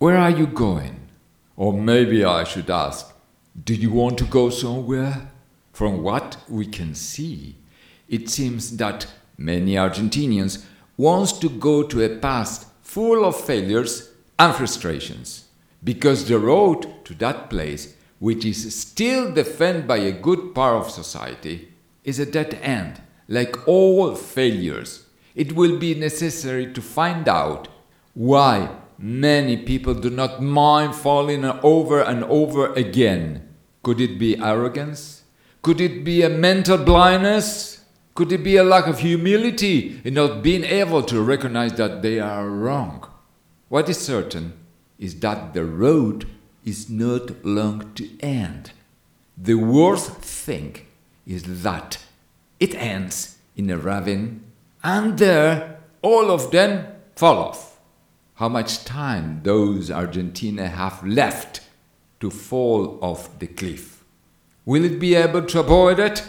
Where are you going? Or maybe I should ask, do you want to go somewhere? From what we can see, it seems that many Argentinians wants to go to a past full of failures and frustrations, because the road to that place, which is still defended by a good part of society, is a dead end. Like all failures, it will be necessary to find out why many people do not mind falling over and over again. Could it be arrogance? Could it be a mental blindness? Could it be a lack of humility in not being able to recognize that they are wrong? What is certain is that the road is not long to end. The worst thing is that it ends in a ravine, and there all of them fall off. How much time those Argentina have left to fall off the cliff? Will it be able to avoid it?